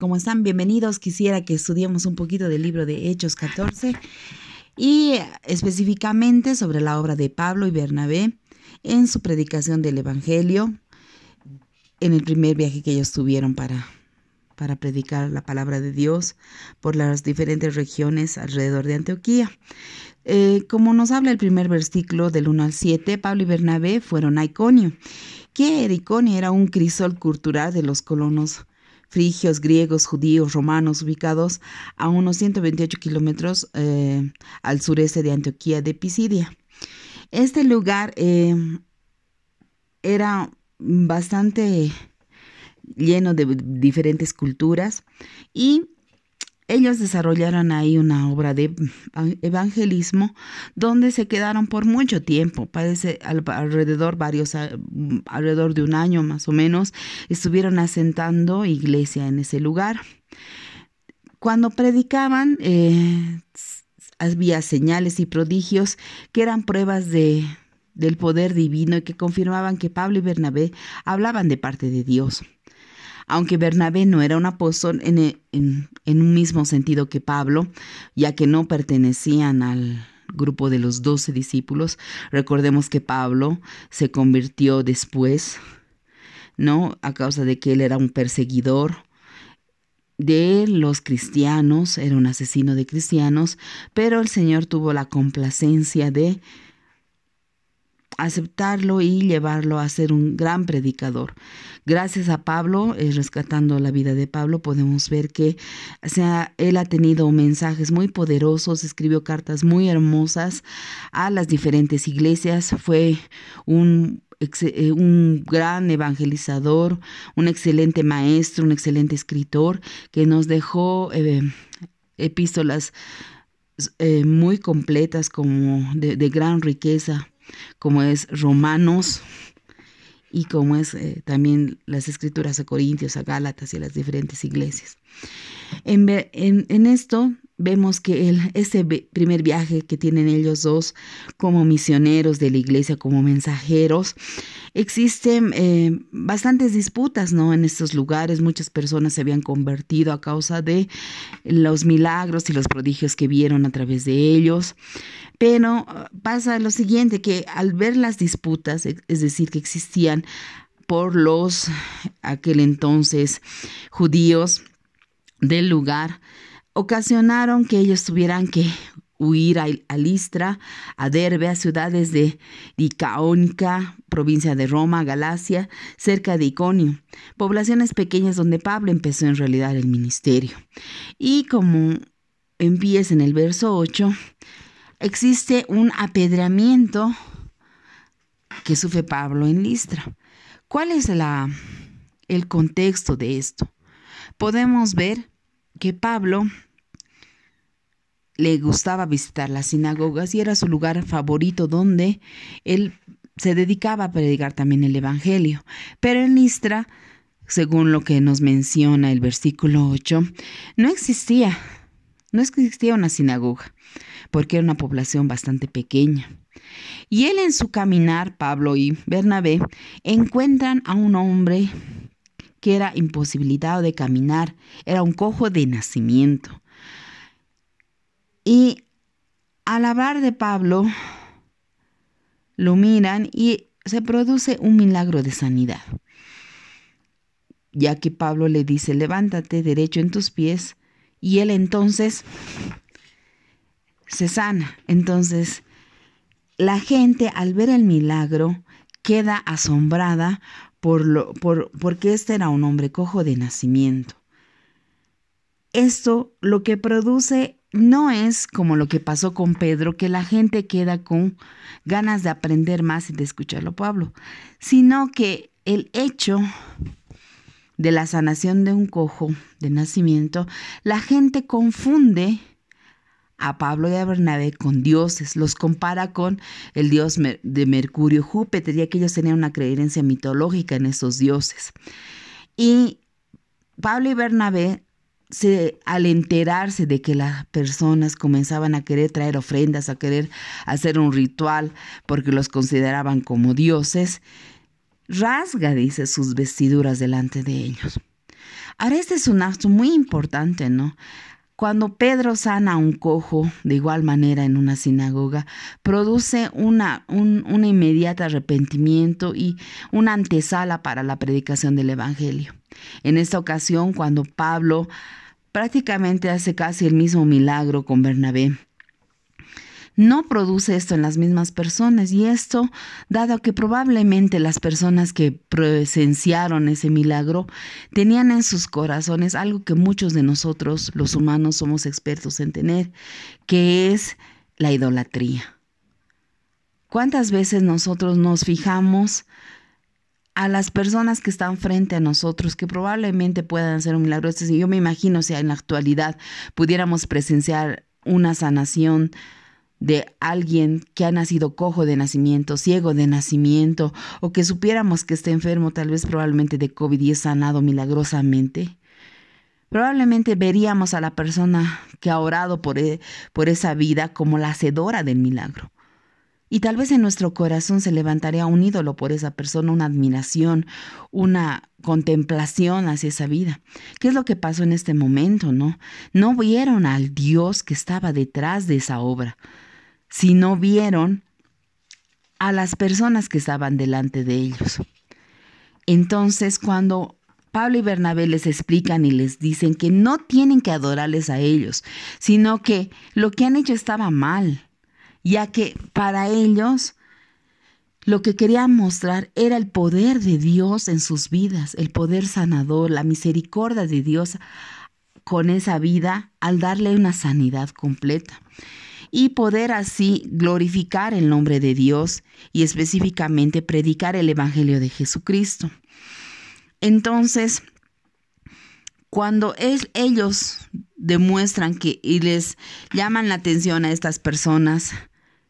¿Cómo están? Bienvenidos. Quisiera que estudiemos un poquito del libro de Hechos 14 y específicamente sobre la obra de Pablo y Bernabé en su predicación del Evangelio en el primer viaje que ellos tuvieron para, para predicar la palabra de Dios por las diferentes regiones alrededor de Antioquía. Eh, como nos habla el primer versículo del 1 al 7, Pablo y Bernabé fueron a Iconio. ¿Qué era Iconio? Era un crisol cultural de los colonos frigios, griegos, judíos, romanos, ubicados a unos 128 kilómetros eh, al sureste de Antioquía de Pisidia. Este lugar eh, era bastante lleno de diferentes culturas y ellos desarrollaron ahí una obra de evangelismo donde se quedaron por mucho tiempo, parece alrededor varios alrededor de un año más o menos, estuvieron asentando iglesia en ese lugar. Cuando predicaban eh, había señales y prodigios que eran pruebas de del poder divino y que confirmaban que Pablo y Bernabé hablaban de parte de Dios aunque Bernabé no era un apóstol en, un mismo sentido que Pablo, ya que no pertenecían al grupo de los doce discípulos. Recordemos que Pablo se convirtió después, ¿no? A causa de que él era un perseguidor de los cristianos, era un asesino de cristianos, pero el Señor tuvo la complacencia de aceptarlo y llevarlo a ser un gran predicador. Gracias a Pablo, eh, rescatando la vida de Pablo, podemos ver que él ha tenido mensajes muy poderosos, escribió cartas muy hermosas a las diferentes iglesias, fue un eh, un gran evangelizador, un excelente maestro, un excelente escritor que nos dejó eh, epístolas muy completas como de, gran riqueza como es Romanos y como es eh, también las escrituras a Corintios, a Gálatas y a las diferentes iglesias. En, en, esto vemos que el, ese primer viaje que tienen ellos dos como misioneros de la iglesia, como mensajeros, existen eh, bastantes disputas ¿no? en estos lugares. Muchas personas se habían convertido a causa de los milagros y los prodigios que vieron a través de ellos. Pero uh, pasa lo siguiente, que al ver las disputas, e, es decir, que existían por los aquel entonces judíos del lugar, ocasionaron que ellos tuvieran que huir a, Listra, a Derbe, a ciudades de Icaónica, provincia de Roma, Galacia, cerca de Iconio, poblaciones pequeñas donde Pablo empezó en realidad el ministerio. Y como empieza en el verso 8, existe un apedreamiento que sufre Pablo en Listra. ¿Cuál es la, el contexto de esto? Podemos ver que Pablo le gustaba visitar las sinagogas y era su lugar favorito donde él se dedicaba a predicar también el Evangelio. Pero en Listra, según lo que nos menciona el versículo 8, no existía, no existía una sinagoga, porque era una población bastante pequeña. Y él en su caminar, Pablo y Bernabé, encuentran a un hombre que era imposibilitado de caminar, era un cojo de nacimiento. Y al hablar de Pablo, lo miran y se produce un milagro de sanidad. Ya que Pablo le dice, levántate derecho en tus pies, y él entonces se sana. Entonces, la gente al ver el milagro queda asombrada por lo, por, porque este era un hombre cojo de nacimiento. Esto lo que produce no es como lo que pasó con Pedro, que la gente queda con ganas de aprender más y de escucharlo Pablo, sino que el hecho de la sanación de un cojo de nacimiento, la gente confunde a Pablo y a Bernabé con dioses, los compara con el dios de Mercurio, Júpiter, ya que ellos tenían una creencia mitológica en esos dioses. Y Pablo y Bernabé se, al enterarse de que las personas comenzaban a querer traer ofrendas, a querer hacer un ritual porque los consideraban como dioses, rasga, dice, sus vestiduras delante de ellos. Ahora, este es un acto muy importante, ¿no? Cuando Pedro sana a un cojo, de igual manera en una sinagoga, produce una, un una inmediata arrepentimiento y una antesala para la predicación del Evangelio. En esta ocasión, cuando Pablo prácticamente hace casi el mismo milagro con Bernabé, no produce esto en las mismas personas y esto, dado que probablemente las personas que presenciaron ese milagro tenían en sus corazones algo que muchos de nosotros, los humanos, somos expertos en tener, que es la idolatría. ¿Cuántas veces nosotros nos fijamos a las personas que están frente a nosotros, que probablemente puedan hacer un milagro? Yo me imagino si en la actualidad pudiéramos presenciar una sanación de alguien que ha nacido cojo de nacimiento, ciego de nacimiento, o que supiéramos que está enfermo tal vez probablemente de COVID y es sanado milagrosamente, probablemente veríamos a la persona que ha orado por, e, por esa vida como la hacedora del milagro. Y tal vez en nuestro corazón se levantaría un ídolo por esa persona, una admiración, una contemplación hacia esa vida. ¿Qué es lo que pasó en este momento, no? No vieron al Dios que estaba detrás de esa obra si no vieron a las personas que estaban delante de ellos. Entonces, cuando Pablo y Bernabé les explican y les dicen que no tienen que adorarles a ellos, sino que lo que han hecho estaba mal, ya que para ellos lo que querían mostrar era el poder de Dios en sus vidas, el poder sanador, la misericordia de Dios con esa vida al darle una sanidad completa y poder así glorificar el nombre de Dios y específicamente predicar el Evangelio de Jesucristo. Entonces, cuando ellos demuestran que y les llaman la atención a estas personas,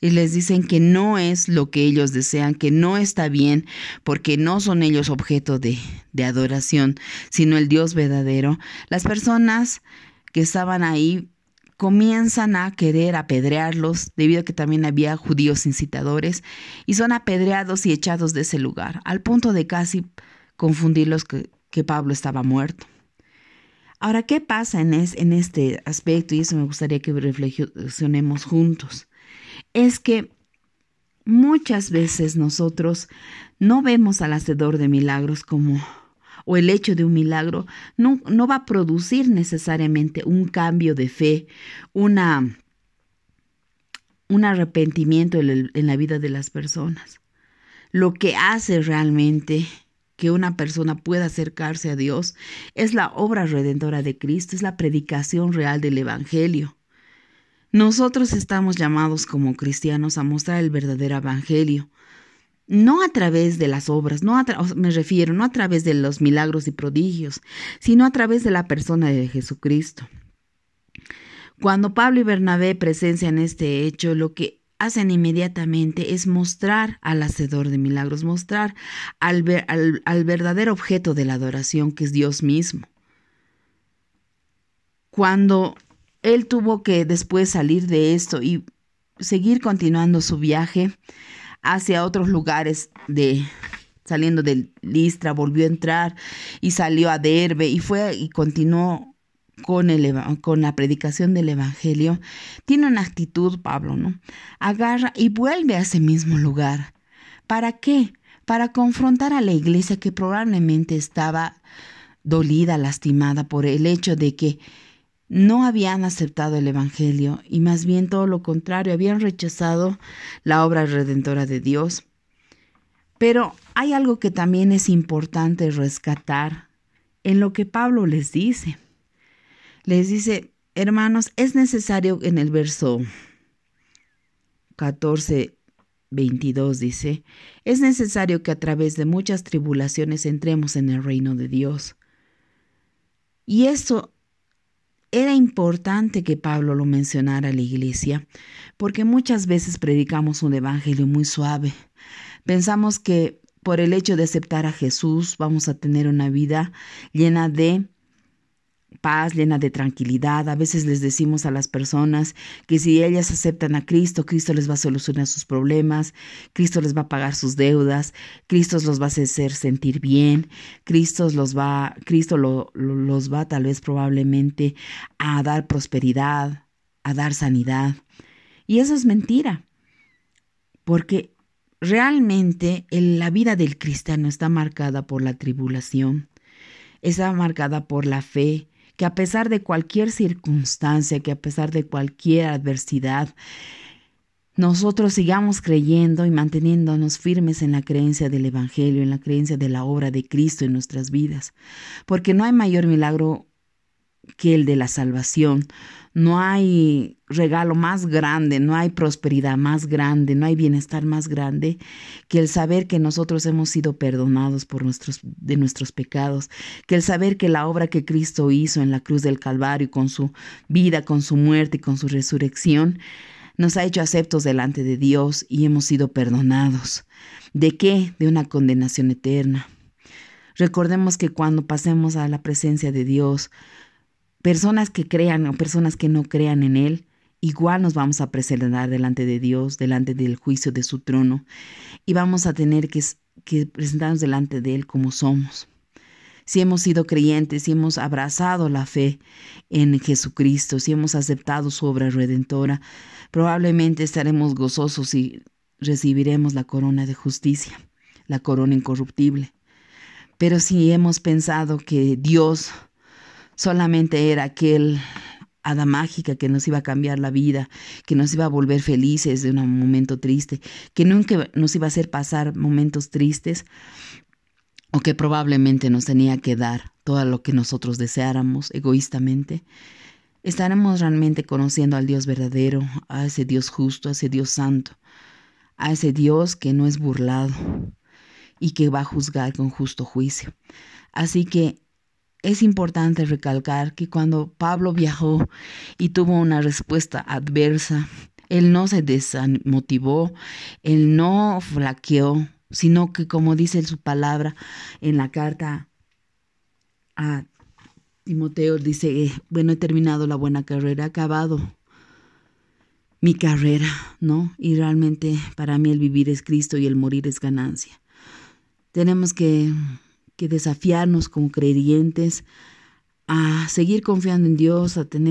y les dicen que no es lo que ellos desean, que no está bien, porque no son ellos objeto de, adoración, sino el Dios verdadero. Las personas que estaban ahí comienzan a querer apedrearlos, debido a que también había judíos incitadores, y son apedreados y echados de ese lugar, al punto de casi confundirlos que, Pablo estaba muerto. Ahora, ¿qué pasa en, en este aspecto? Y eso me gustaría que reflexionemos juntos. Es que muchas veces nosotros no vemos al hacedor de milagros como o el hecho de un milagro no, no va a producir necesariamente un cambio de fe, una, un arrepentimiento en, en la vida de las personas. Lo que hace realmente que una persona pueda acercarse a Dios es la obra redentora de Cristo, es la predicación real del Evangelio. Nosotros estamos llamados como cristianos a mostrar el verdadero Evangelio, no a través de las obras, no me refiero, no a través de los milagros y prodigios, sino a través de la persona de Jesucristo. Cuando Pablo y Bernabé presencian este hecho, lo que hacen inmediatamente es mostrar al hacedor de milagros, mostrar al verdadero objeto de la adoración, que es Dios mismo. Cuando él tuvo que después salir de esto y seguir continuando su viaje, hacia otros lugares de saliendo de Listra, volvió a entrar y salió a Derbe y fue y continuó con, el, con la predicación del Evangelio, tiene una actitud, Pablo, ¿no? Agarra y vuelve a ese mismo lugar. ¿Para qué? Para confrontar a la iglesia que probablemente estaba dolida, lastimada por el hecho de que no habían aceptado el Evangelio y más bien todo lo contrario, habían rechazado la obra redentora de Dios. Pero hay algo que también es importante rescatar en lo que Pablo les dice. Les dice, hermanos, es necesario en el verso 14, 22 dice, es necesario que a través de muchas tribulaciones entremos en el reino de Dios. Y esto era importante que Pablo lo mencionara a la iglesia, porque muchas veces predicamos un evangelio muy suave. Pensamos que por el hecho de aceptar a Jesús vamos a tener una vida llena de paz, llena de tranquilidad. A veces les decimos a las personas que si ellas aceptan a Cristo, Cristo les va a solucionar sus problemas, Cristo les va a pagar sus deudas, Cristo los va a hacer sentir bien, Cristo los va, Cristo los va tal vez probablemente a dar prosperidad, a dar sanidad. Y eso es mentira, porque realmente la vida del cristiano está marcada por la tribulación, está marcada por la fe, que a pesar de cualquier circunstancia, que a pesar de cualquier adversidad, nosotros sigamos creyendo y manteniéndonos firmes en la creencia del Evangelio, en la creencia de la obra de Cristo en nuestras vidas, porque no hay mayor milagro que el de la salvación. No hay regalo más grande, no hay prosperidad más grande, no hay bienestar más grande que el saber que nosotros hemos sido perdonados por nuestros, de nuestros pecados, que el saber que la obra que Cristo hizo en la cruz del Calvario con su vida, con su muerte y con su resurrección, nos ha hecho aceptos delante de Dios y hemos sido perdonados. ¿De qué? De una condenación eterna. Recordemos que cuando pasemos a la presencia de Dios, personas que crean o personas que no crean en Él, igual nos vamos a presentar delante de Dios, delante del juicio de su trono, y vamos a tener que, presentarnos delante de Él como somos. Si hemos sido creyentes, si hemos abrazado la fe en Jesucristo, si hemos aceptado su obra redentora, probablemente estaremos gozosos y recibiremos la corona de justicia, la corona incorruptible. Pero si hemos pensado que Dios solamente era aquel hada mágica que nos iba a cambiar la vida, que nos iba a volver felices de un momento triste, que nunca nos iba a hacer pasar momentos tristes o que probablemente nos tenía que dar todo lo que nosotros deseáramos egoístamente, estaremos realmente conociendo al Dios verdadero, a ese Dios justo, a ese Dios santo, a ese Dios que no es burlado y que va a juzgar con justo juicio. Así que es importante recalcar que cuando Pablo viajó y tuvo una respuesta adversa, él no se desmotivó, él no flaqueó, sino que como dice su palabra en la carta a Timoteo, dice, eh, bueno, he terminado la buena carrera, he acabado mi carrera, ¿no? Y realmente para mí el vivir es Cristo y el morir es ganancia. Tenemos que que desafiarnos como creyentes a seguir confiando en Dios, a tener